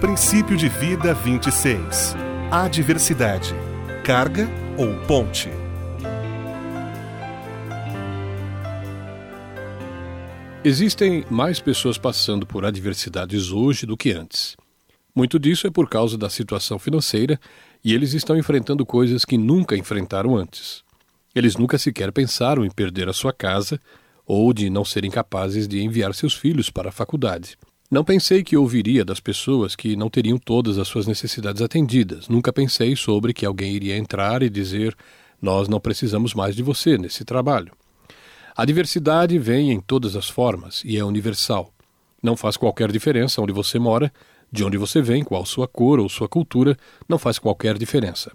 Princípio de vida 26. Adversidade. Carga ou ponte? Existem mais pessoas passando por adversidades hoje do que antes. Muito disso é por causa da situação financeira e eles estão enfrentando coisas que nunca enfrentaram antes. Eles nunca sequer pensaram em perder a sua casa ou de não serem capazes de enviar seus filhos para a faculdade. Não pensei que ouviria das pessoas que não teriam todas as suas necessidades atendidas. Nunca pensei sobre que alguém iria entrar e dizer: Nós não precisamos mais de você nesse trabalho. A diversidade vem em todas as formas e é universal. Não faz qualquer diferença onde você mora, de onde você vem, qual sua cor ou sua cultura, não faz qualquer diferença.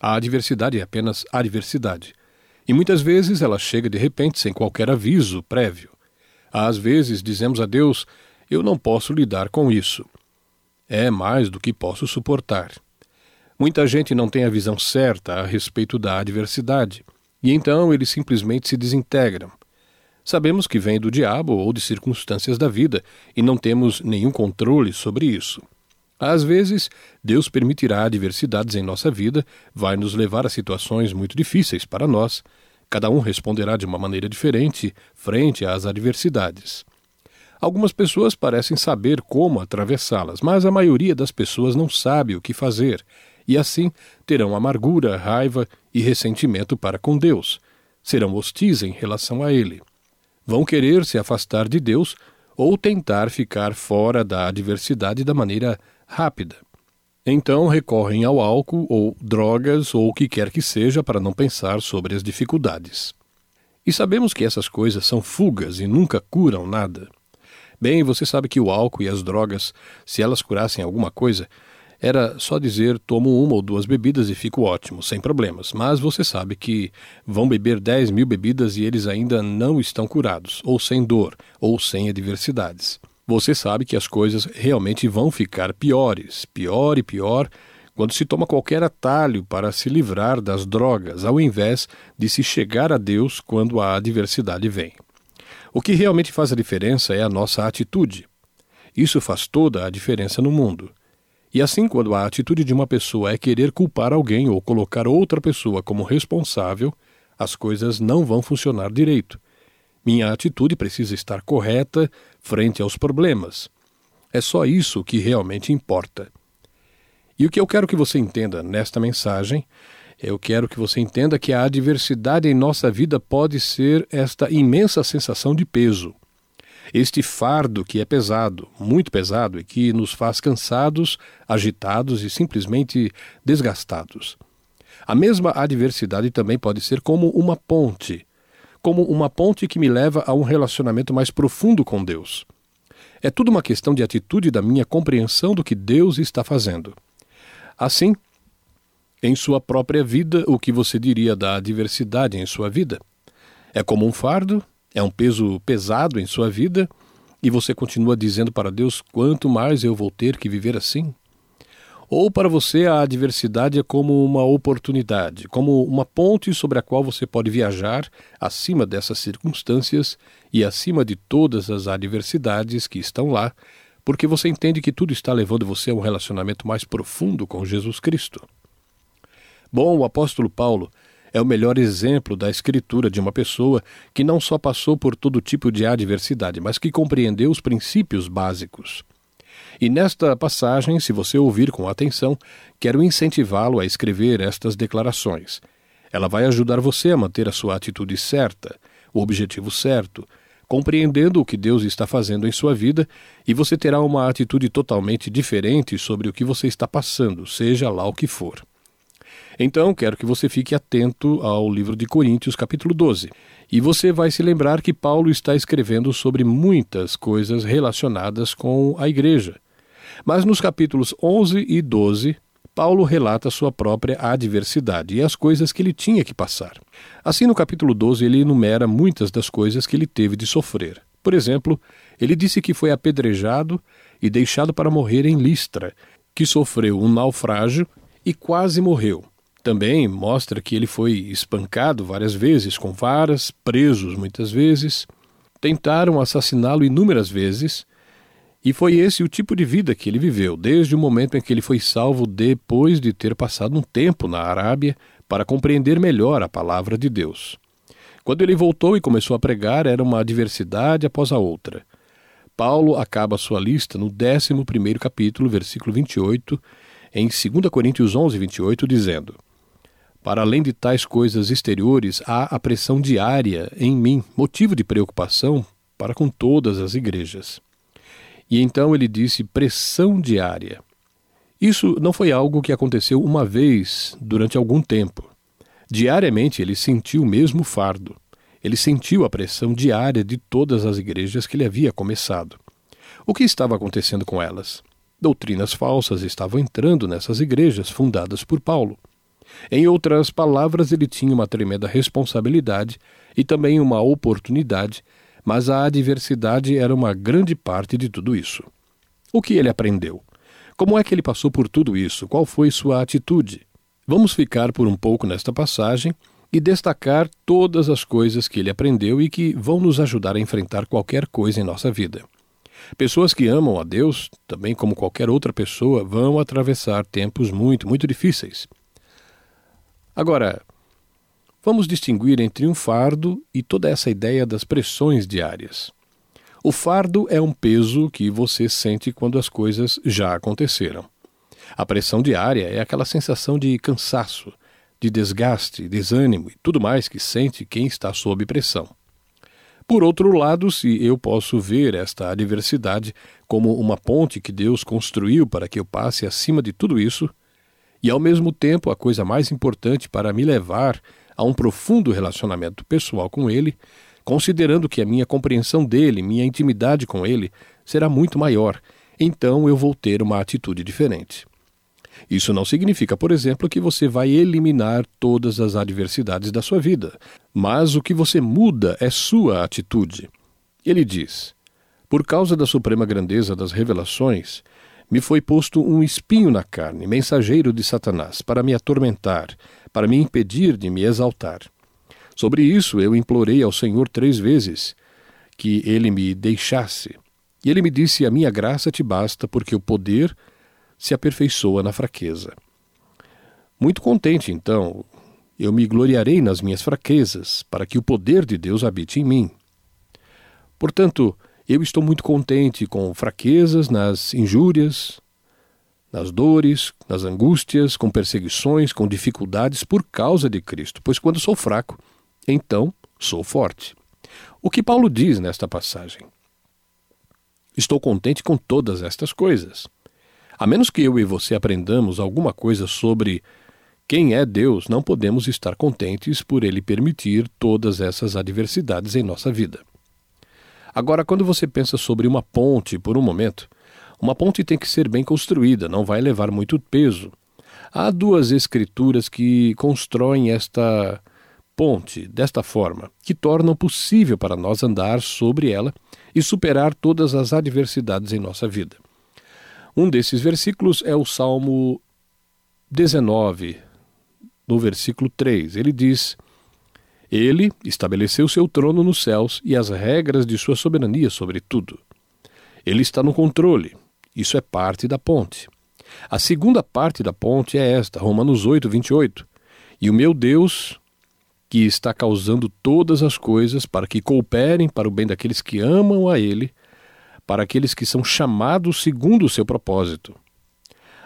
A diversidade é apenas a diversidade. E muitas vezes ela chega de repente sem qualquer aviso prévio. Às vezes dizemos a Deus: Eu não posso lidar com isso. É mais do que posso suportar. Muita gente não tem a visão certa a respeito da adversidade, e então eles simplesmente se desintegram, Sabemos que vem do diabo ou de circunstâncias da vida e não temos nenhum controle sobre isso. Às vezes, Deus permitirá adversidades em nossa vida, vai nos levar a situações muito difíceis para nós. Cada um responderá de uma maneira diferente frente às adversidades. Algumas pessoas parecem saber como atravessá-las, mas a maioria das pessoas não sabe o que fazer, e assim terão amargura, raiva e ressentimento para com Deus. Serão hostis em relação a Ele vão querer se afastar de Deus ou tentar ficar fora da adversidade da maneira rápida. Então recorrem ao álcool ou drogas ou o que quer que seja para não pensar sobre as dificuldades. E sabemos que essas coisas são fugas e nunca curam nada. Bem, você sabe que o álcool e as drogas, se elas curassem alguma coisa, era só dizer tomo uma ou duas bebidas e fico ótimo, sem problemas. Mas você sabe que vão beber 10 mil bebidas e eles ainda não estão curados, ou sem dor, ou sem adversidades. Você sabe que as coisas realmente vão ficar piores, pior e pior, quando se toma qualquer atalho para se livrar das drogas, ao invés de se chegar a Deus quando a adversidade vem. O que realmente faz a diferença é a nossa atitude. Isso faz toda a diferença no mundo. E assim, quando a atitude de uma pessoa é querer culpar alguém ou colocar outra pessoa como responsável, as coisas não vão funcionar direito. Minha atitude precisa estar correta frente aos problemas. É só isso que realmente importa. E o que eu quero que você entenda nesta mensagem, eu quero que você entenda que a adversidade em nossa vida pode ser esta imensa sensação de peso este fardo que é pesado, muito pesado e que nos faz cansados, agitados e simplesmente desgastados. A mesma adversidade também pode ser como uma ponte, como uma ponte que me leva a um relacionamento mais profundo com Deus. É tudo uma questão de atitude da minha compreensão do que Deus está fazendo. Assim, em sua própria vida, o que você diria da adversidade em sua vida? É como um fardo? é um peso pesado em sua vida e você continua dizendo para Deus: quanto mais eu vou ter que viver assim? Ou para você a adversidade é como uma oportunidade, como uma ponte sobre a qual você pode viajar acima dessas circunstâncias e acima de todas as adversidades que estão lá, porque você entende que tudo está levando você a um relacionamento mais profundo com Jesus Cristo. Bom, o apóstolo Paulo é o melhor exemplo da escritura de uma pessoa que não só passou por todo tipo de adversidade, mas que compreendeu os princípios básicos. E nesta passagem, se você ouvir com atenção, quero incentivá-lo a escrever estas declarações. Ela vai ajudar você a manter a sua atitude certa, o objetivo certo, compreendendo o que Deus está fazendo em sua vida, e você terá uma atitude totalmente diferente sobre o que você está passando, seja lá o que for. Então, quero que você fique atento ao livro de Coríntios, capítulo 12. E você vai se lembrar que Paulo está escrevendo sobre muitas coisas relacionadas com a igreja. Mas nos capítulos 11 e 12, Paulo relata sua própria adversidade e as coisas que ele tinha que passar. Assim, no capítulo 12, ele enumera muitas das coisas que ele teve de sofrer. Por exemplo, ele disse que foi apedrejado e deixado para morrer em Listra, que sofreu um naufrágio e quase morreu. Também mostra que ele foi espancado várias vezes com varas, presos muitas vezes, tentaram assassiná-lo inúmeras vezes E foi esse o tipo de vida que ele viveu, desde o momento em que ele foi salvo depois de ter passado um tempo na Arábia para compreender melhor a palavra de Deus. Quando ele voltou e começou a pregar, era uma adversidade após a outra. Paulo acaba sua lista no 11 capítulo, versículo 28, em 2 Coríntios 11, 28, dizendo: Para além de tais coisas exteriores, há a pressão diária em mim, motivo de preocupação para com todas as igrejas. E então ele disse pressão diária. Isso não foi algo que aconteceu uma vez durante algum tempo. Diariamente ele sentiu o mesmo fardo. Ele sentiu a pressão diária de todas as igrejas que ele havia começado. O que estava acontecendo com elas? Doutrinas falsas estavam entrando nessas igrejas fundadas por Paulo. Em outras palavras, ele tinha uma tremenda responsabilidade e também uma oportunidade, mas a adversidade era uma grande parte de tudo isso. O que ele aprendeu? Como é que ele passou por tudo isso? Qual foi sua atitude? Vamos ficar por um pouco nesta passagem e destacar todas as coisas que ele aprendeu e que vão nos ajudar a enfrentar qualquer coisa em nossa vida. Pessoas que amam a Deus, também como qualquer outra pessoa, vão atravessar tempos muito, muito difíceis. Agora, vamos distinguir entre um fardo e toda essa ideia das pressões diárias. O fardo é um peso que você sente quando as coisas já aconteceram. A pressão diária é aquela sensação de cansaço, de desgaste, desânimo e tudo mais que sente quem está sob pressão. Por outro lado, se eu posso ver esta adversidade como uma ponte que Deus construiu para que eu passe acima de tudo isso, e ao mesmo tempo a coisa mais importante para me levar a um profundo relacionamento pessoal com Ele, considerando que a minha compreensão dele, minha intimidade com Ele, será muito maior, então eu vou ter uma atitude diferente. Isso não significa, por exemplo, que você vai eliminar todas as adversidades da sua vida, mas o que você muda é sua atitude. Ele diz: Por causa da suprema grandeza das revelações, me foi posto um espinho na carne, mensageiro de Satanás, para me atormentar, para me impedir de me exaltar. Sobre isso eu implorei ao Senhor três vezes que ele me deixasse. E ele me disse: A minha graça te basta, porque o poder se aperfeiçoa na fraqueza. Muito contente, então, eu me gloriarei nas minhas fraquezas, para que o poder de Deus habite em mim. Portanto, eu estou muito contente com fraquezas nas injúrias, nas dores, nas angústias, com perseguições, com dificuldades por causa de Cristo, pois quando sou fraco, então sou forte. O que Paulo diz nesta passagem? Estou contente com todas estas coisas. A menos que eu e você aprendamos alguma coisa sobre quem é Deus, não podemos estar contentes por Ele permitir todas essas adversidades em nossa vida. Agora, quando você pensa sobre uma ponte por um momento, uma ponte tem que ser bem construída, não vai levar muito peso. Há duas escrituras que constroem esta ponte desta forma, que tornam possível para nós andar sobre ela e superar todas as adversidades em nossa vida. Um desses versículos é o Salmo 19, no versículo 3. Ele diz: Ele estabeleceu seu trono nos céus e as regras de sua soberania sobre tudo. Ele está no controle. Isso é parte da ponte. A segunda parte da ponte é esta, Romanos 8, 28. E o meu Deus, que está causando todas as coisas para que cooperem para o bem daqueles que amam a Ele, para aqueles que são chamados segundo o seu propósito.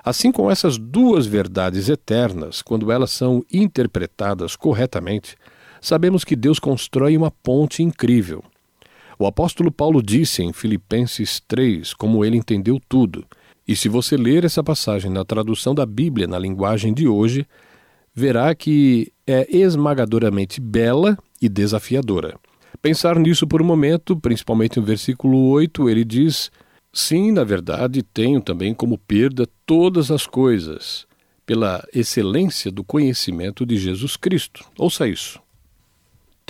Assim como essas duas verdades eternas, quando elas são interpretadas corretamente, sabemos que Deus constrói uma ponte incrível. O apóstolo Paulo disse em Filipenses 3 como ele entendeu tudo. E se você ler essa passagem na tradução da Bíblia na linguagem de hoje, verá que é esmagadoramente bela e desafiadora. Pensar nisso por um momento, principalmente no versículo 8, ele diz: Sim, na verdade, tenho também como perda todas as coisas, pela excelência do conhecimento de Jesus Cristo. Ouça isso.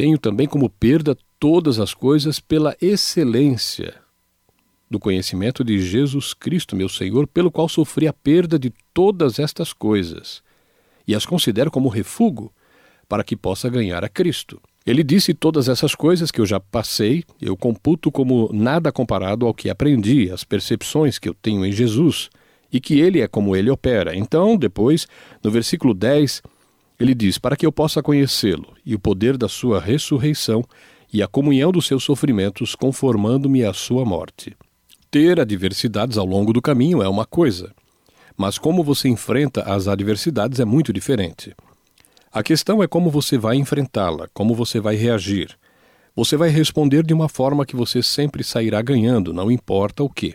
Tenho também como perda todas as coisas pela excelência do conhecimento de Jesus Cristo, meu Senhor, pelo qual sofri a perda de todas estas coisas, e as considero como refúgio para que possa ganhar a Cristo Ele disse todas essas coisas que eu já passei, eu computo como nada comparado ao que aprendi, as percepções que eu tenho em Jesus e que ele é como ele opera. Então, depois, no versículo 10, ele diz: Para que eu possa conhecê-lo e o poder da sua ressurreição e a comunhão dos seus sofrimentos, conformando-me à sua morte. Ter adversidades ao longo do caminho é uma coisa, mas como você enfrenta as adversidades é muito diferente. A questão é como você vai enfrentá-la, como você vai reagir. Você vai responder de uma forma que você sempre sairá ganhando, não importa o que.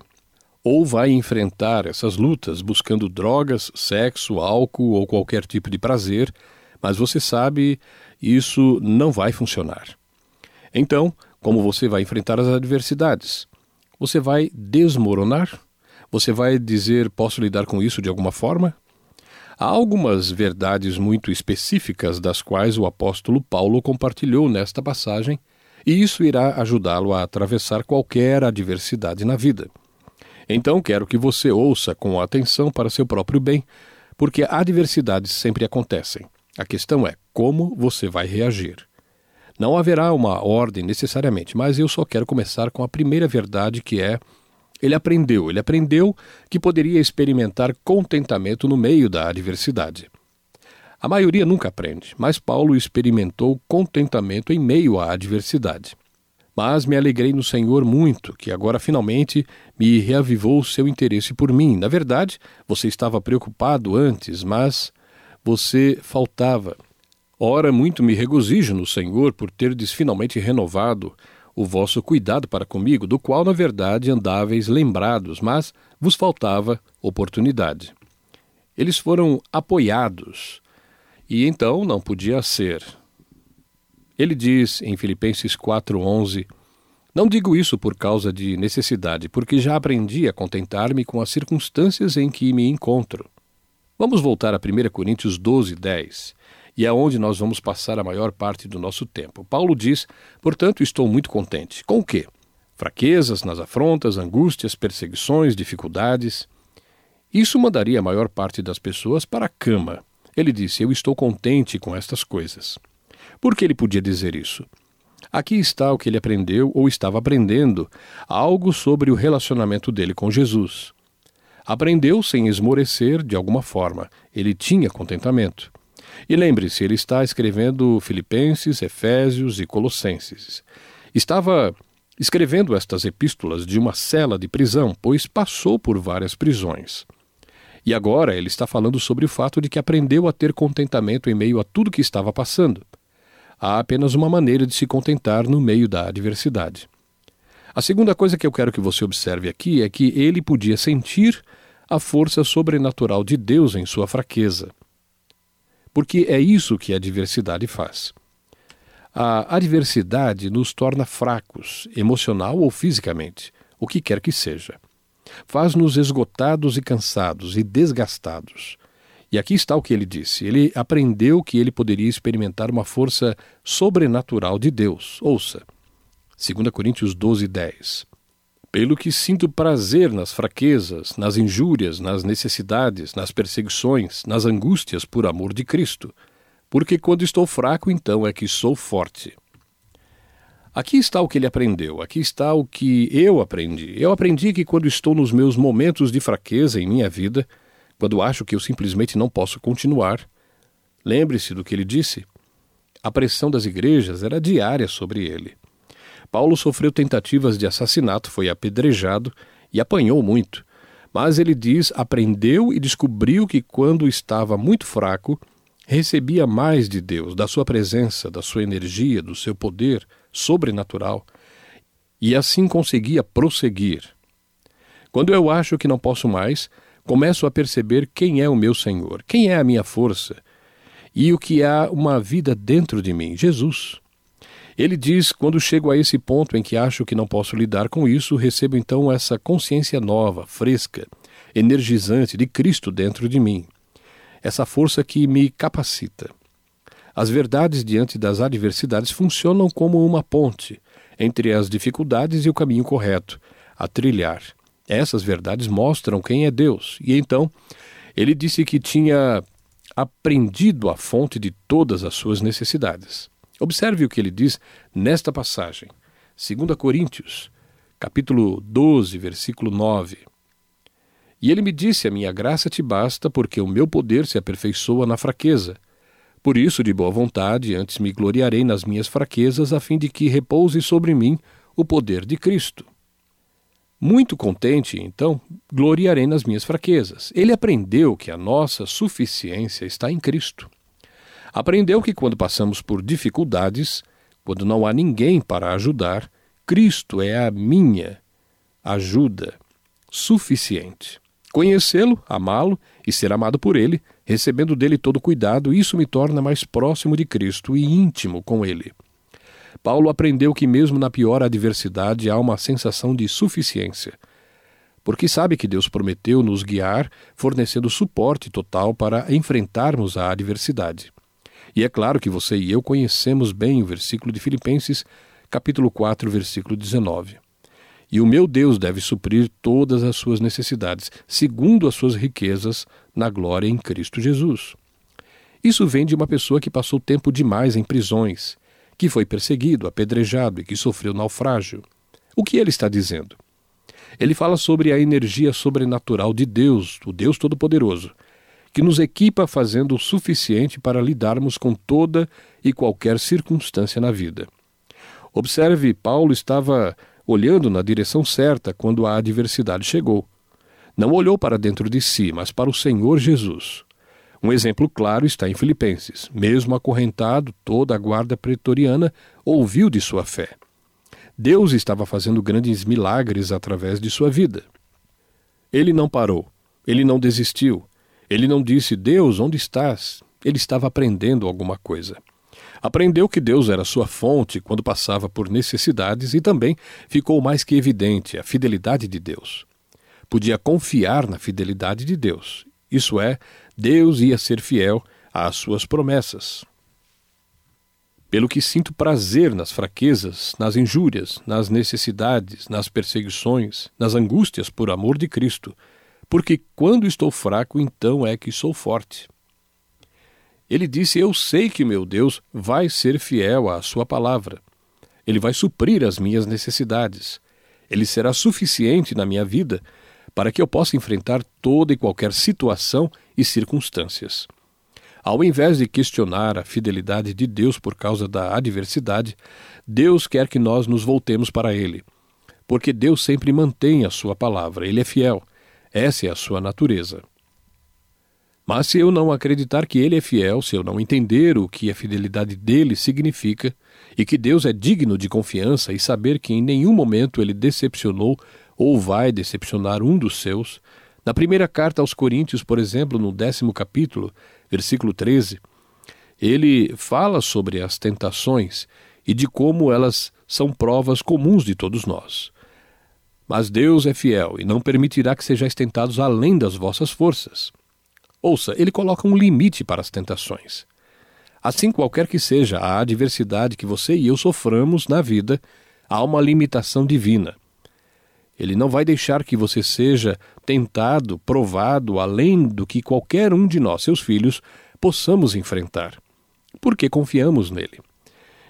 Ou vai enfrentar essas lutas buscando drogas, sexo, álcool ou qualquer tipo de prazer, mas você sabe isso não vai funcionar. Então, como você vai enfrentar as adversidades? Você vai desmoronar? Você vai dizer: posso lidar com isso de alguma forma? Há algumas verdades muito específicas das quais o apóstolo Paulo compartilhou nesta passagem, e isso irá ajudá-lo a atravessar qualquer adversidade na vida. Então quero que você ouça com atenção para seu próprio bem, porque adversidades sempre acontecem. A questão é como você vai reagir. Não haverá uma ordem necessariamente, mas eu só quero começar com a primeira verdade que é ele aprendeu, ele aprendeu que poderia experimentar contentamento no meio da adversidade. A maioria nunca aprende, mas Paulo experimentou contentamento em meio à adversidade. Mas me alegrei no Senhor muito, que agora finalmente me reavivou seu interesse por mim. Na verdade, você estava preocupado antes, mas você faltava. Ora, muito me regozijo no Senhor por terdes finalmente renovado o vosso cuidado para comigo, do qual na verdade andáveis lembrados, mas vos faltava oportunidade. Eles foram apoiados, e então não podia ser. Ele diz em Filipenses 4:11: Não digo isso por causa de necessidade, porque já aprendi a contentar-me com as circunstâncias em que me encontro. Vamos voltar a 1 Coríntios 12:10 e é onde nós vamos passar a maior parte do nosso tempo. Paulo diz: portanto, estou muito contente. Com o quê? Fraquezas nas afrontas, angústias, perseguições, dificuldades. Isso mandaria a maior parte das pessoas para a cama. Ele disse: Eu estou contente com estas coisas. Por que ele podia dizer isso? Aqui está o que ele aprendeu ou estava aprendendo, algo sobre o relacionamento dele com Jesus. Aprendeu sem esmorecer de alguma forma, ele tinha contentamento. E lembre-se, ele está escrevendo Filipenses, Efésios e Colossenses. Estava escrevendo estas epístolas de uma cela de prisão, pois passou por várias prisões. E agora ele está falando sobre o fato de que aprendeu a ter contentamento em meio a tudo que estava passando. Há apenas uma maneira de se contentar no meio da adversidade. A segunda coisa que eu quero que você observe aqui é que ele podia sentir a força sobrenatural de Deus em sua fraqueza porque é isso que a diversidade faz. A adversidade nos torna fracos, emocional ou fisicamente, o que quer que seja. Faz-nos esgotados e cansados e desgastados. E aqui está o que ele disse. Ele aprendeu que ele poderia experimentar uma força sobrenatural de Deus. Ouça. 2 Coríntios 12, 10 pelo que sinto prazer nas fraquezas, nas injúrias, nas necessidades, nas perseguições, nas angústias por amor de Cristo, porque quando estou fraco, então é que sou forte. Aqui está o que ele aprendeu, aqui está o que eu aprendi. Eu aprendi que quando estou nos meus momentos de fraqueza em minha vida, quando acho que eu simplesmente não posso continuar, lembre-se do que ele disse. A pressão das igrejas era diária sobre ele. Paulo sofreu tentativas de assassinato, foi apedrejado e apanhou muito. Mas ele diz: aprendeu e descobriu que quando estava muito fraco, recebia mais de Deus, da sua presença, da sua energia, do seu poder sobrenatural, e assim conseguia prosseguir. Quando eu acho que não posso mais, começo a perceber quem é o meu Senhor, quem é a minha força e o que há uma vida dentro de mim, Jesus. Ele diz: quando chego a esse ponto em que acho que não posso lidar com isso, recebo então essa consciência nova, fresca, energizante de Cristo dentro de mim. Essa força que me capacita. As verdades diante das adversidades funcionam como uma ponte entre as dificuldades e o caminho correto a trilhar. Essas verdades mostram quem é Deus. E então, ele disse que tinha aprendido a fonte de todas as suas necessidades. Observe o que ele diz nesta passagem. 2 Coríntios, capítulo 12, versículo 9. E ele me disse: A minha graça te basta, porque o meu poder se aperfeiçoa na fraqueza. Por isso, de boa vontade, antes me gloriarei nas minhas fraquezas, a fim de que repouse sobre mim o poder de Cristo. Muito contente, então, gloriarei nas minhas fraquezas. Ele aprendeu que a nossa suficiência está em Cristo. Aprendeu que quando passamos por dificuldades, quando não há ninguém para ajudar, Cristo é a minha ajuda suficiente. Conhecê-lo, amá-lo e ser amado por ele, recebendo dele todo cuidado, isso me torna mais próximo de Cristo e íntimo com ele. Paulo aprendeu que, mesmo na pior adversidade, há uma sensação de suficiência, porque sabe que Deus prometeu nos guiar, fornecendo suporte total para enfrentarmos a adversidade. E é claro que você e eu conhecemos bem o versículo de Filipenses, capítulo 4, versículo 19. E o meu Deus deve suprir todas as suas necessidades, segundo as suas riquezas, na glória em Cristo Jesus. Isso vem de uma pessoa que passou tempo demais em prisões, que foi perseguido, apedrejado e que sofreu naufrágio. O que ele está dizendo? Ele fala sobre a energia sobrenatural de Deus, o Deus Todo-Poderoso, que nos equipa fazendo o suficiente para lidarmos com toda e qualquer circunstância na vida. Observe, Paulo estava olhando na direção certa quando a adversidade chegou. Não olhou para dentro de si, mas para o Senhor Jesus. Um exemplo claro está em Filipenses. Mesmo acorrentado, toda a guarda pretoriana ouviu de sua fé. Deus estava fazendo grandes milagres através de sua vida. Ele não parou, ele não desistiu, ele não disse: Deus, onde estás? Ele estava aprendendo alguma coisa. Aprendeu que Deus era sua fonte quando passava por necessidades e também ficou mais que evidente a fidelidade de Deus. Podia confiar na fidelidade de Deus, isso é, Deus ia ser fiel às suas promessas. Pelo que sinto prazer nas fraquezas, nas injúrias, nas necessidades, nas perseguições, nas angústias por amor de Cristo, porque quando estou fraco, então é que sou forte. Ele disse: Eu sei que meu Deus vai ser fiel à Sua palavra. Ele vai suprir as minhas necessidades. Ele será suficiente na minha vida para que eu possa enfrentar toda e qualquer situação e circunstâncias. Ao invés de questionar a fidelidade de Deus por causa da adversidade, Deus quer que nós nos voltemos para Ele. Porque Deus sempre mantém a Sua palavra, Ele é fiel. Essa é a sua natureza. Mas se eu não acreditar que ele é fiel, se eu não entender o que a fidelidade dele significa, e que Deus é digno de confiança e saber que em nenhum momento ele decepcionou ou vai decepcionar um dos seus, na primeira carta aos Coríntios, por exemplo, no décimo capítulo, versículo 13, ele fala sobre as tentações e de como elas são provas comuns de todos nós. Mas Deus é fiel e não permitirá que sejais tentados além das vossas forças. Ouça, ele coloca um limite para as tentações. Assim, qualquer que seja a adversidade que você e eu soframos na vida, há uma limitação divina. Ele não vai deixar que você seja tentado, provado, além do que qualquer um de nós, seus filhos, possamos enfrentar, porque confiamos nele.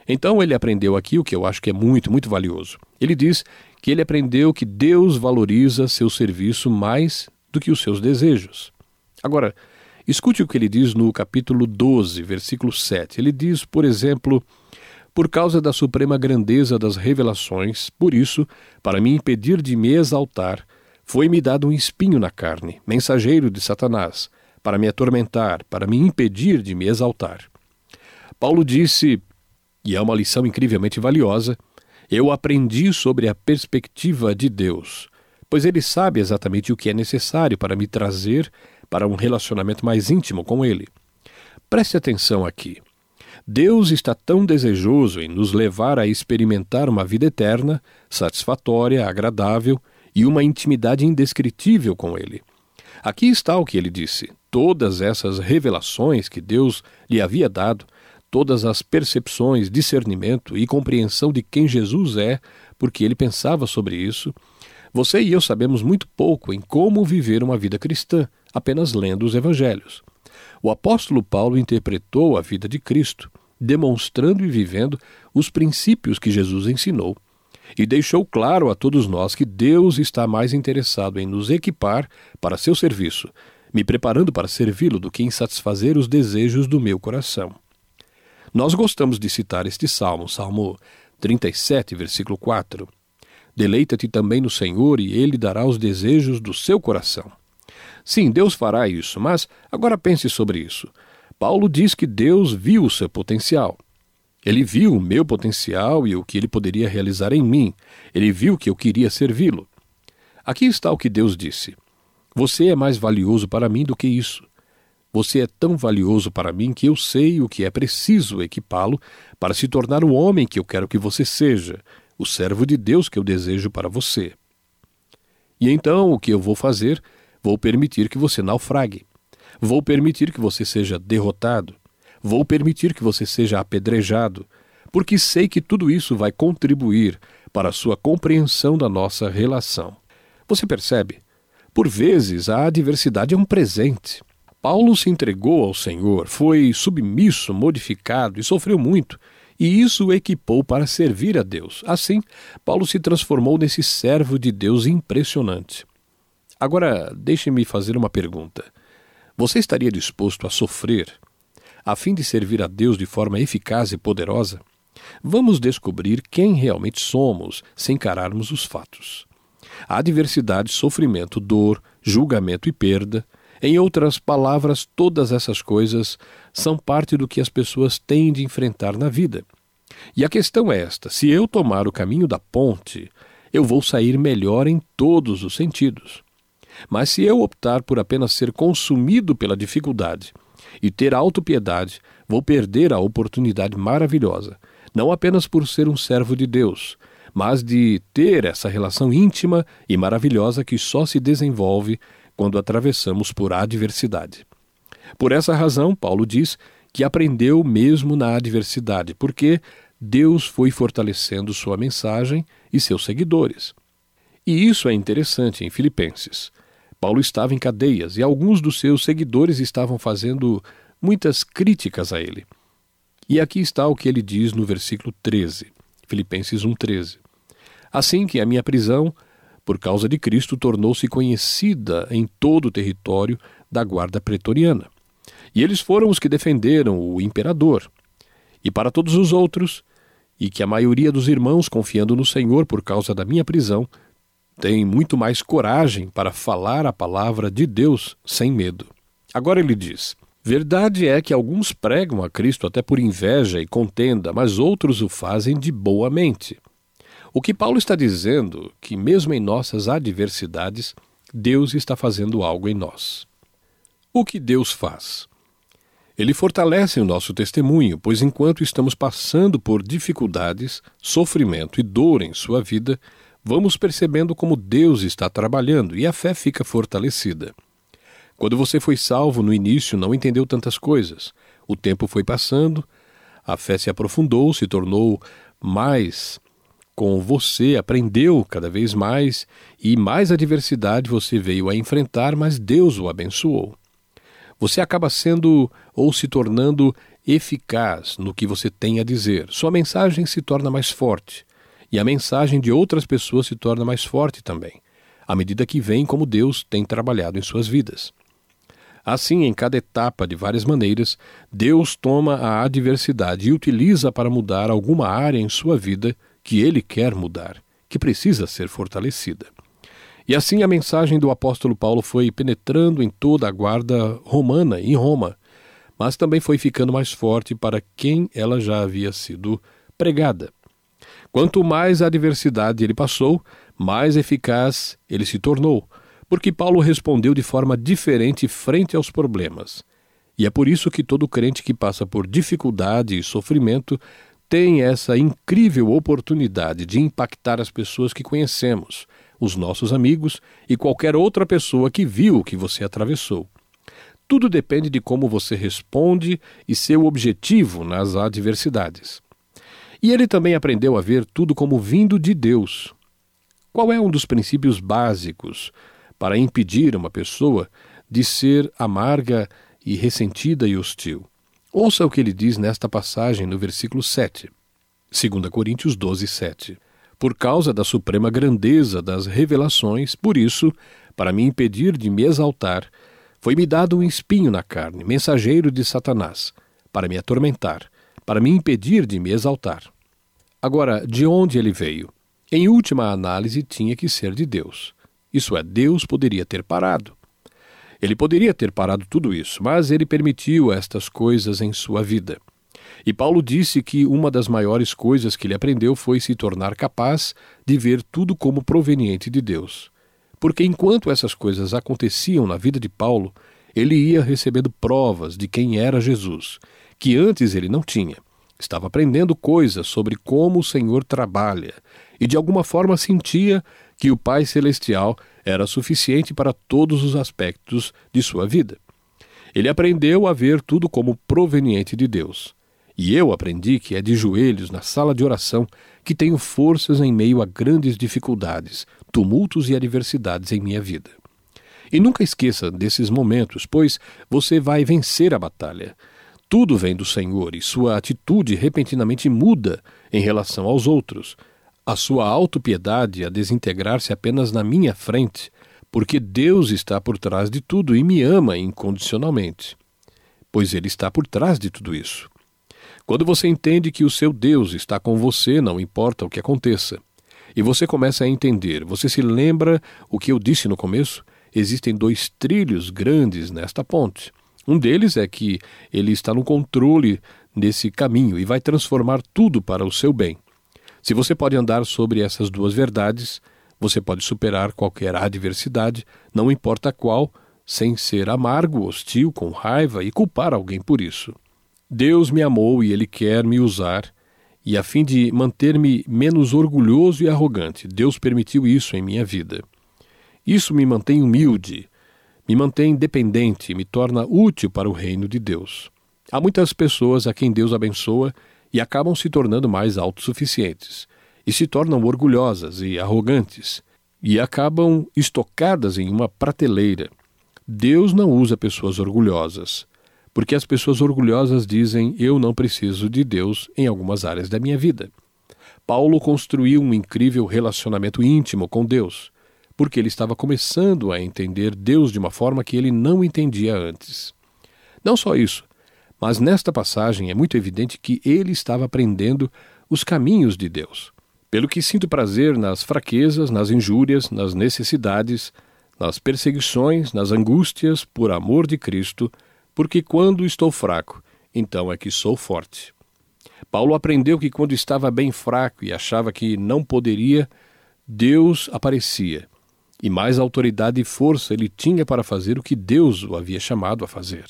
Então ele aprendeu aqui o que eu acho que é muito, muito valioso. Ele diz que ele aprendeu que Deus valoriza seu serviço mais do que os seus desejos. Agora, escute o que ele diz no capítulo 12, versículo 7. Ele diz, por exemplo, por causa da suprema grandeza das revelações, por isso, para me impedir de me exaltar, foi-me dado um espinho na carne, mensageiro de Satanás, para me atormentar, para me impedir de me exaltar. Paulo disse, e é uma lição incrivelmente valiosa, eu aprendi sobre a perspectiva de Deus, pois ele sabe exatamente o que é necessário para me trazer para um relacionamento mais íntimo com Ele. Preste atenção aqui. Deus está tão desejoso em nos levar a experimentar uma vida eterna, satisfatória, agradável e uma intimidade indescritível com Ele. Aqui está o que ele disse: todas essas revelações que Deus lhe havia dado, todas as percepções, discernimento e compreensão de quem Jesus é, porque ele pensava sobre isso. Você e eu sabemos muito pouco em como viver uma vida cristã, apenas lendo os evangelhos. O apóstolo Paulo interpretou a vida de Cristo demonstrando e vivendo os princípios que Jesus ensinou. E deixou claro a todos nós que Deus está mais interessado em nos equipar para seu serviço, me preparando para servi-lo, do que em satisfazer os desejos do meu coração. Nós gostamos de citar este salmo, Salmo 37, versículo 4. Deleita-te também no Senhor, e Ele dará os desejos do seu coração. Sim, Deus fará isso, mas agora pense sobre isso. Paulo diz que Deus viu o seu potencial. Ele viu o meu potencial e o que ele poderia realizar em mim. Ele viu que eu queria servi-lo. Aqui está o que Deus disse: Você é mais valioso para mim do que isso. Você é tão valioso para mim que eu sei o que é preciso equipá-lo para se tornar o homem que eu quero que você seja, o servo de Deus que eu desejo para você. E então o que eu vou fazer? Vou permitir que você naufrague. Vou permitir que você seja derrotado. Vou permitir que você seja apedrejado, porque sei que tudo isso vai contribuir para a sua compreensão da nossa relação. Você percebe? Por vezes a adversidade é um presente. Paulo se entregou ao Senhor, foi submisso, modificado e sofreu muito, e isso o equipou para servir a Deus. Assim, Paulo se transformou nesse servo de Deus impressionante. Agora, deixe-me fazer uma pergunta. Você estaria disposto a sofrer a fim de servir a Deus de forma eficaz e poderosa? Vamos descobrir quem realmente somos sem encararmos os fatos. A adversidade, sofrimento, dor, julgamento e perda em outras palavras, todas essas coisas são parte do que as pessoas têm de enfrentar na vida. E a questão é esta: se eu tomar o caminho da ponte, eu vou sair melhor em todos os sentidos. Mas se eu optar por apenas ser consumido pela dificuldade e ter autopiedade, vou perder a oportunidade maravilhosa, não apenas por ser um servo de Deus, mas de ter essa relação íntima e maravilhosa que só se desenvolve quando atravessamos por adversidade. Por essa razão, Paulo diz que aprendeu mesmo na adversidade, porque Deus foi fortalecendo sua mensagem e seus seguidores. E isso é interessante em Filipenses. Paulo estava em cadeias e alguns dos seus seguidores estavam fazendo muitas críticas a ele. E aqui está o que ele diz no versículo 13, Filipenses 1,13. Assim que a minha prisão por causa de Cristo, tornou-se conhecida em todo o território da guarda pretoriana. E eles foram os que defenderam o imperador. E para todos os outros, e que a maioria dos irmãos, confiando no Senhor por causa da minha prisão, tem muito mais coragem para falar a palavra de Deus sem medo. Agora ele diz: Verdade é que alguns pregam a Cristo até por inveja e contenda, mas outros o fazem de boa mente. O que Paulo está dizendo que, mesmo em nossas adversidades, Deus está fazendo algo em nós. O que Deus faz? Ele fortalece o nosso testemunho, pois enquanto estamos passando por dificuldades, sofrimento e dor em sua vida, vamos percebendo como Deus está trabalhando e a fé fica fortalecida. Quando você foi salvo no início, não entendeu tantas coisas. O tempo foi passando, a fé se aprofundou, se tornou mais com você, aprendeu cada vez mais e mais adversidade você veio a enfrentar, mas Deus o abençoou. Você acaba sendo ou se tornando eficaz no que você tem a dizer. Sua mensagem se torna mais forte e a mensagem de outras pessoas se torna mais forte também, à medida que vem como Deus tem trabalhado em suas vidas. Assim, em cada etapa, de várias maneiras, Deus toma a adversidade e utiliza para mudar alguma área em sua vida que ele quer mudar, que precisa ser fortalecida. E assim a mensagem do apóstolo Paulo foi penetrando em toda a guarda romana em Roma, mas também foi ficando mais forte para quem ela já havia sido pregada. Quanto mais adversidade ele passou, mais eficaz ele se tornou, porque Paulo respondeu de forma diferente frente aos problemas. E é por isso que todo crente que passa por dificuldade e sofrimento tem essa incrível oportunidade de impactar as pessoas que conhecemos, os nossos amigos e qualquer outra pessoa que viu o que você atravessou. Tudo depende de como você responde e seu objetivo nas adversidades. E ele também aprendeu a ver tudo como vindo de Deus. Qual é um dos princípios básicos para impedir uma pessoa de ser amarga e ressentida e hostil? Ouça o que ele diz nesta passagem no versículo 7. 2 Coríntios 12, 7. Por causa da suprema grandeza das revelações, por isso, para me impedir de me exaltar, foi-me dado um espinho na carne, mensageiro de Satanás, para me atormentar, para me impedir de me exaltar. Agora, de onde ele veio? Em última análise, tinha que ser de Deus. Isso é, Deus poderia ter parado. Ele poderia ter parado tudo isso, mas ele permitiu estas coisas em sua vida. E Paulo disse que uma das maiores coisas que ele aprendeu foi se tornar capaz de ver tudo como proveniente de Deus. Porque enquanto essas coisas aconteciam na vida de Paulo, ele ia recebendo provas de quem era Jesus, que antes ele não tinha. Estava aprendendo coisas sobre como o Senhor trabalha e de alguma forma sentia que o Pai Celestial era suficiente para todos os aspectos de sua vida. Ele aprendeu a ver tudo como proveniente de Deus. E eu aprendi que é de joelhos na sala de oração que tenho forças em meio a grandes dificuldades, tumultos e adversidades em minha vida. E nunca esqueça desses momentos, pois você vai vencer a batalha. Tudo vem do Senhor e sua atitude repentinamente muda em relação aos outros a sua autopiedade a desintegrar-se apenas na minha frente, porque Deus está por trás de tudo e me ama incondicionalmente. Pois Ele está por trás de tudo isso. Quando você entende que o seu Deus está com você, não importa o que aconteça, e você começa a entender, você se lembra o que eu disse no começo? Existem dois trilhos grandes nesta ponte. Um deles é que ele está no controle desse caminho e vai transformar tudo para o seu bem. Se você pode andar sobre essas duas verdades, você pode superar qualquer adversidade, não importa qual, sem ser amargo, hostil, com raiva e culpar alguém por isso. Deus me amou e Ele quer me usar, e a fim de manter-me menos orgulhoso e arrogante, Deus permitiu isso em minha vida. Isso me mantém humilde, me mantém dependente, me torna útil para o reino de Deus. Há muitas pessoas a quem Deus abençoa e acabam se tornando mais autossuficientes, e se tornam orgulhosas e arrogantes, e acabam estocadas em uma prateleira. Deus não usa pessoas orgulhosas, porque as pessoas orgulhosas dizem: Eu não preciso de Deus em algumas áreas da minha vida. Paulo construiu um incrível relacionamento íntimo com Deus, porque ele estava começando a entender Deus de uma forma que ele não entendia antes. Não só isso, mas nesta passagem é muito evidente que ele estava aprendendo os caminhos de Deus. Pelo que sinto prazer nas fraquezas, nas injúrias, nas necessidades, nas perseguições, nas angústias, por amor de Cristo, porque quando estou fraco, então é que sou forte. Paulo aprendeu que quando estava bem fraco e achava que não poderia, Deus aparecia, e mais autoridade e força ele tinha para fazer o que Deus o havia chamado a fazer.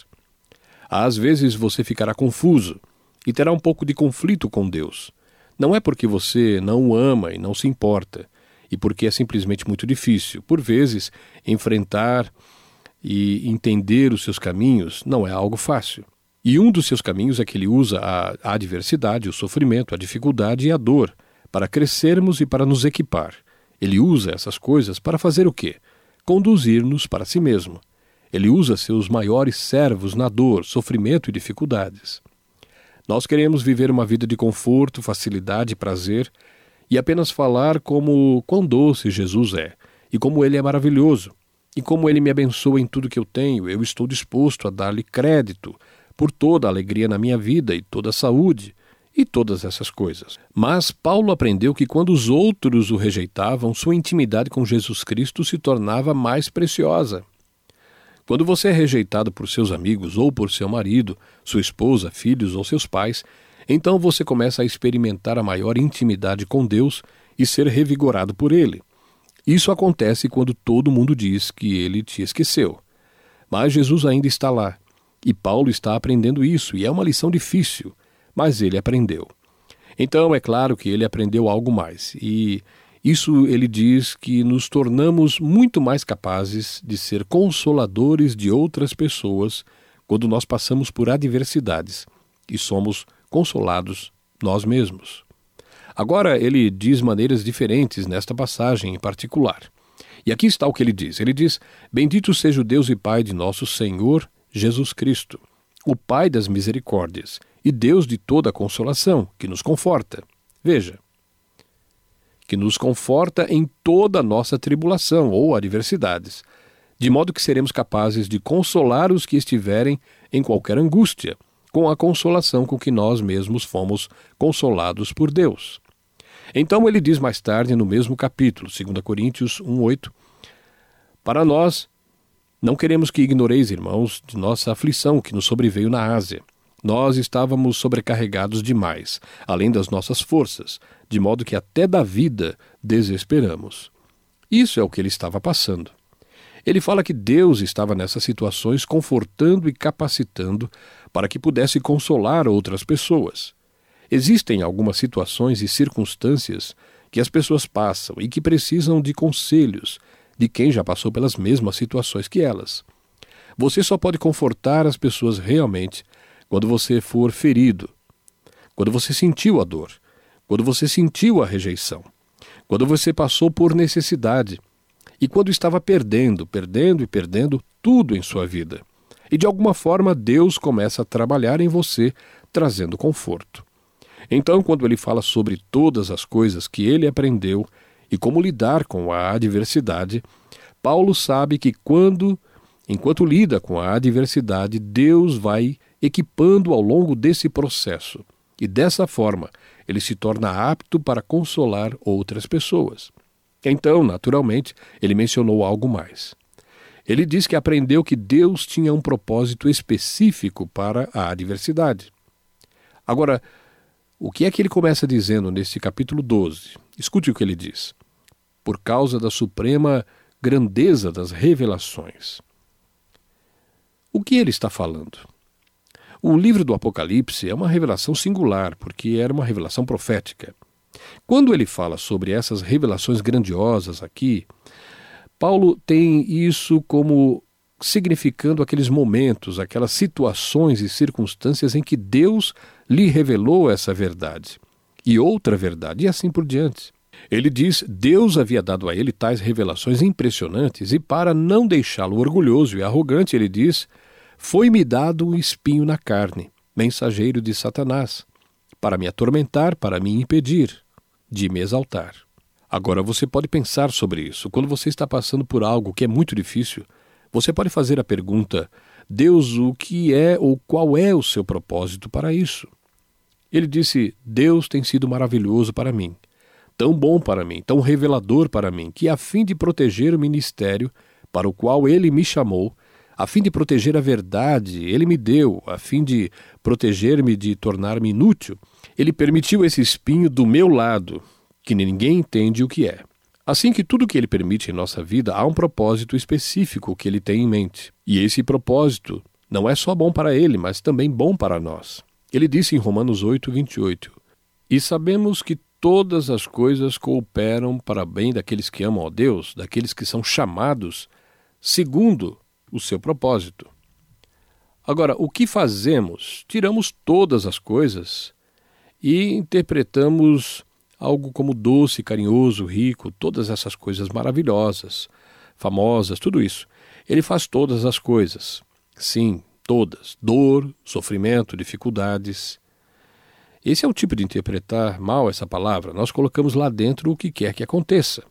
Às vezes você ficará confuso e terá um pouco de conflito com Deus. Não é porque você não o ama e não se importa, e porque é simplesmente muito difícil. Por vezes, enfrentar e entender os seus caminhos não é algo fácil. E um dos seus caminhos é que ele usa a adversidade, o sofrimento, a dificuldade e a dor para crescermos e para nos equipar. Ele usa essas coisas para fazer o quê? Conduzir-nos para si mesmo. Ele usa seus maiores servos na dor, sofrimento e dificuldades. Nós queremos viver uma vida de conforto, facilidade e prazer e apenas falar como quão doce Jesus é e como ele é maravilhoso e como ele me abençoa em tudo que eu tenho. Eu estou disposto a dar-lhe crédito por toda a alegria na minha vida e toda a saúde e todas essas coisas. Mas Paulo aprendeu que quando os outros o rejeitavam, sua intimidade com Jesus Cristo se tornava mais preciosa. Quando você é rejeitado por seus amigos ou por seu marido, sua esposa, filhos ou seus pais, então você começa a experimentar a maior intimidade com Deus e ser revigorado por Ele. Isso acontece quando todo mundo diz que Ele te esqueceu. Mas Jesus ainda está lá, e Paulo está aprendendo isso, e é uma lição difícil, mas ele aprendeu. Então é claro que ele aprendeu algo mais, e isso ele diz que nos tornamos muito mais capazes de ser consoladores de outras pessoas quando nós passamos por adversidades e somos consolados nós mesmos. Agora ele diz maneiras diferentes nesta passagem em particular. E aqui está o que ele diz: ele diz: Bendito seja o Deus e Pai de nosso Senhor Jesus Cristo, o Pai das misericórdias e Deus de toda a consolação, que nos conforta. Veja, que nos conforta em toda nossa tribulação ou adversidades, de modo que seremos capazes de consolar os que estiverem em qualquer angústia, com a consolação com que nós mesmos fomos consolados por Deus. Então ele diz mais tarde no mesmo capítulo, 2 Coríntios 1:8, para nós não queremos que ignoreis, irmãos, de nossa aflição que nos sobreveio na Ásia. Nós estávamos sobrecarregados demais, além das nossas forças, de modo que até da vida desesperamos. Isso é o que ele estava passando. Ele fala que Deus estava nessas situações confortando e capacitando para que pudesse consolar outras pessoas. Existem algumas situações e circunstâncias que as pessoas passam e que precisam de conselhos de quem já passou pelas mesmas situações que elas. Você só pode confortar as pessoas realmente quando você for ferido, quando você sentiu a dor, quando você sentiu a rejeição, quando você passou por necessidade e quando estava perdendo, perdendo e perdendo tudo em sua vida. E de alguma forma Deus começa a trabalhar em você, trazendo conforto. Então, quando ele fala sobre todas as coisas que ele aprendeu e como lidar com a adversidade, Paulo sabe que quando, enquanto lida com a adversidade, Deus vai equipando ao longo desse processo. E dessa forma, ele se torna apto para consolar outras pessoas. Então, naturalmente, ele mencionou algo mais. Ele diz que aprendeu que Deus tinha um propósito específico para a adversidade. Agora, o que é que ele começa dizendo neste capítulo 12? Escute o que ele diz. Por causa da suprema grandeza das revelações. O que ele está falando? O livro do Apocalipse é uma revelação singular, porque era uma revelação profética. Quando ele fala sobre essas revelações grandiosas aqui, Paulo tem isso como significando aqueles momentos, aquelas situações e circunstâncias em que Deus lhe revelou essa verdade e outra verdade, e assim por diante. Ele diz: Deus havia dado a ele tais revelações impressionantes, e para não deixá-lo orgulhoso e arrogante, ele diz: Foi-me dado um espinho na carne, mensageiro de Satanás, para me atormentar, para me impedir de me exaltar. Agora você pode pensar sobre isso. Quando você está passando por algo que é muito difícil, você pode fazer a pergunta: Deus, o que é ou qual é o seu propósito para isso? Ele disse: Deus tem sido maravilhoso para mim, tão bom para mim, tão revelador para mim, que a fim de proteger o ministério para o qual ele me chamou, a fim de proteger a verdade, ele me deu, a fim de proteger-me de tornar-me inútil, ele permitiu esse espinho do meu lado, que ninguém entende o que é. Assim que tudo que ele permite em nossa vida há um propósito específico que ele tem em mente. E esse propósito não é só bom para ele, mas também bom para nós. Ele disse em Romanos 8, 28: E sabemos que todas as coisas cooperam para bem daqueles que amam a Deus, daqueles que são chamados segundo o seu propósito. Agora, o que fazemos? Tiramos todas as coisas e interpretamos algo como doce, carinhoso, rico, todas essas coisas maravilhosas, famosas, tudo isso. Ele faz todas as coisas. Sim, todas. Dor, sofrimento, dificuldades. Esse é o tipo de interpretar mal essa palavra. Nós colocamos lá dentro o que quer que aconteça.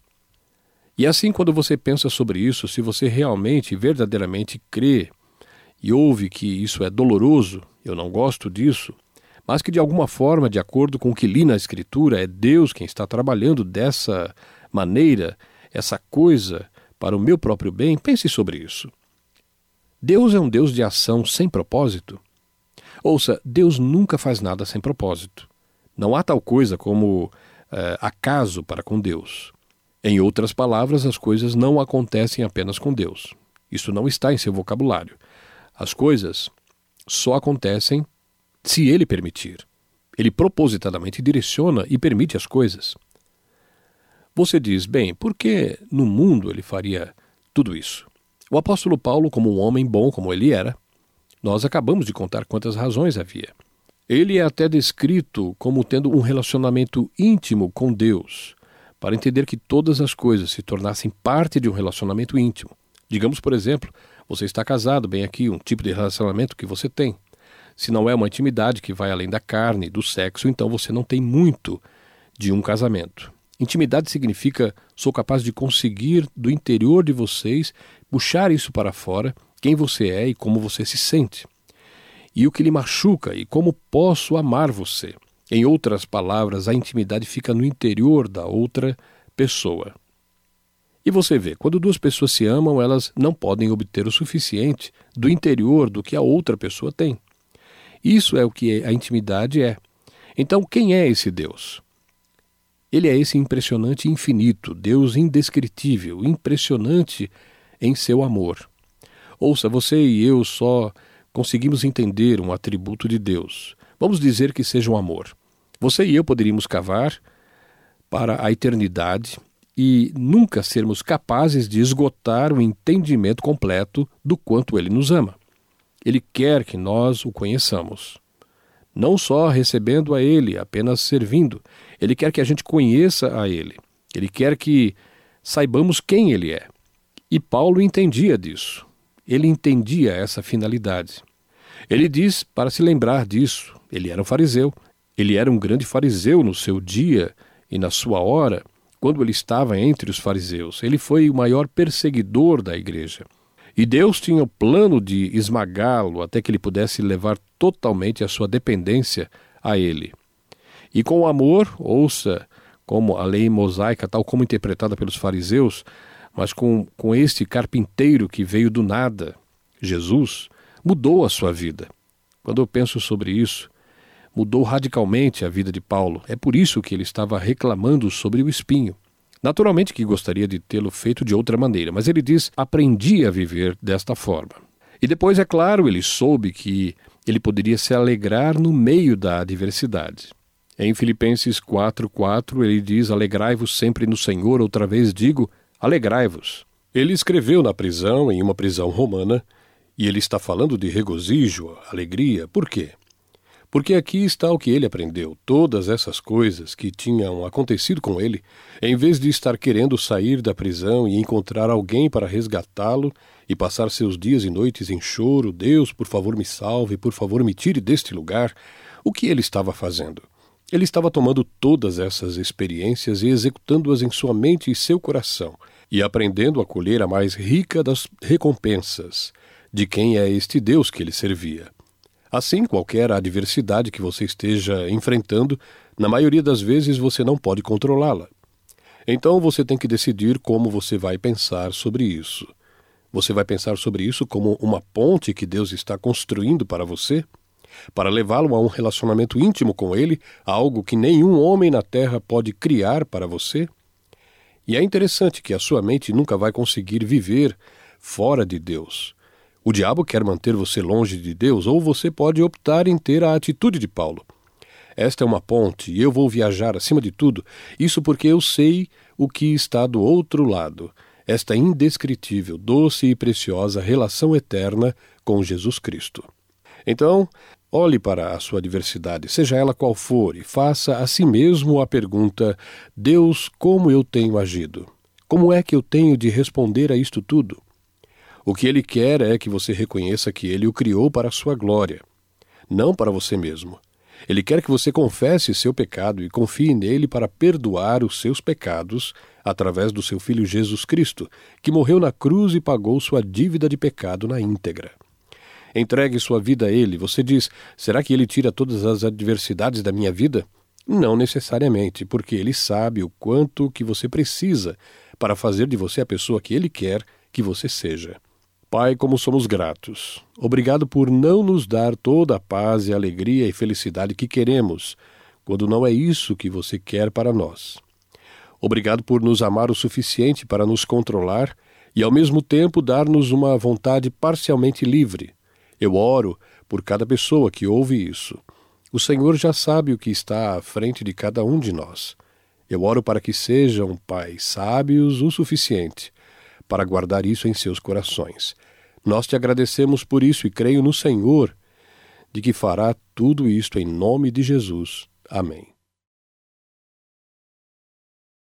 E assim, quando você pensa sobre isso, se você realmente, verdadeiramente crê e ouve que isso é doloroso, eu não gosto disso, mas que de alguma forma, de acordo com o que li na Escritura, é Deus quem está trabalhando dessa maneira, essa coisa, para o meu próprio bem, pense sobre isso. Deus é um Deus de ação sem propósito? Ouça, Deus nunca faz nada sem propósito. Não há tal coisa como é, acaso para com Deus. Em outras palavras, as coisas não acontecem apenas com Deus. Isso não está em seu vocabulário. As coisas só acontecem se ele permitir. Ele propositadamente direciona e permite as coisas. Você diz, bem, por que no mundo ele faria tudo isso? O apóstolo Paulo, como um homem bom como ele era, nós acabamos de contar quantas razões havia. Ele é até descrito como tendo um relacionamento íntimo com Deus, para entender que todas as coisas se tornassem parte de um relacionamento íntimo. Digamos, por exemplo, você está casado, bem aqui, um tipo de relacionamento que você tem. Se não é uma intimidade que vai além da carne, do sexo, então você não tem muito de um casamento. Intimidade significa sou capaz de conseguir do interior de vocês puxar isso para fora, quem você é e como você se sente. E o que lhe machuca e como posso amar você. Em outras palavras, a intimidade fica no interior da outra pessoa. E você vê, quando duas pessoas se amam, elas não podem obter o suficiente do interior do que a outra pessoa tem. Isso é o que a intimidade é. Então, quem é esse Deus? Ele é esse impressionante infinito, Deus indescritível, impressionante em seu amor. Ouça, você e eu só conseguimos entender um atributo de Deus. Vamos dizer que seja um amor. Você e eu poderíamos cavar para a eternidade e nunca sermos capazes de esgotar o entendimento completo do quanto ele nos ama. Ele quer que nós o conheçamos não só recebendo a Ele, apenas servindo. Ele quer que a gente conheça a Ele. Ele quer que saibamos quem Ele é. E Paulo entendia disso. Ele entendia essa finalidade. Ele diz para se lembrar disso. Ele era um fariseu. Ele era um grande fariseu no seu dia e na sua hora, quando ele estava entre os fariseus. Ele foi o maior perseguidor da igreja. E Deus tinha o plano de esmagá-lo até que ele pudesse levar totalmente a sua dependência a ele. E com o amor, ouça como a lei mosaica, tal como interpretada pelos fariseus, mas com, com este carpinteiro que veio do nada, Jesus, mudou a sua vida. Quando eu penso sobre isso, mudou radicalmente a vida de Paulo. É por isso que ele estava reclamando sobre o espinho. Naturalmente que gostaria de tê-lo feito de outra maneira, mas ele diz: aprendi a viver desta forma. E depois, é claro, ele soube que ele poderia se alegrar no meio da adversidade. Em Filipenses 4:4 ele diz: Alegrai-vos sempre no Senhor, outra vez digo, alegrai-vos. Ele escreveu na prisão, em uma prisão romana, e ele está falando de regozijo, alegria. Por quê? Porque aqui está o que ele aprendeu. Todas essas coisas que tinham acontecido com ele, em vez de estar querendo sair da prisão e encontrar alguém para resgatá-lo e passar seus dias e noites em choro, Deus, por favor, me salve, por favor, me tire deste lugar, o que ele estava fazendo? Ele estava tomando todas essas experiências e executando-as em sua mente e seu coração, e aprendendo a colher a mais rica das recompensas de quem é este Deus que ele servia. Assim, qualquer adversidade que você esteja enfrentando, na maioria das vezes você não pode controlá-la. Então você tem que decidir como você vai pensar sobre isso. Você vai pensar sobre isso como uma ponte que Deus está construindo para você? Para levá-lo a um relacionamento íntimo com Ele, algo que nenhum homem na terra pode criar para você? E é interessante que a sua mente nunca vai conseguir viver fora de Deus. O diabo quer manter você longe de Deus, ou você pode optar em ter a atitude de Paulo. Esta é uma ponte e eu vou viajar acima de tudo, isso porque eu sei o que está do outro lado, esta indescritível, doce e preciosa relação eterna com Jesus Cristo. Então, olhe para a sua adversidade, seja ela qual for, e faça a si mesmo a pergunta: Deus, como eu tenho agido? Como é que eu tenho de responder a isto tudo? O que ele quer é que você reconheça que ele o criou para a sua glória, não para você mesmo. Ele quer que você confesse seu pecado e confie nele para perdoar os seus pecados através do seu Filho Jesus Cristo, que morreu na cruz e pagou sua dívida de pecado na íntegra. Entregue sua vida a Ele. Você diz: será que Ele tira todas as adversidades da minha vida? Não necessariamente, porque Ele sabe o quanto que você precisa para fazer de você a pessoa que Ele quer que você seja. Pai, como somos gratos. Obrigado por não nos dar toda a paz e alegria e felicidade que queremos, quando não é isso que você quer para nós. Obrigado por nos amar o suficiente para nos controlar e, ao mesmo tempo, dar-nos uma vontade parcialmente livre. Eu oro por cada pessoa que ouve isso. O Senhor já sabe o que está à frente de cada um de nós. Eu oro para que sejam, Pai, sábios o suficiente para guardar isso em seus corações. Nós te agradecemos por isso e creio no Senhor, de que fará tudo isto em nome de Jesus. Amém.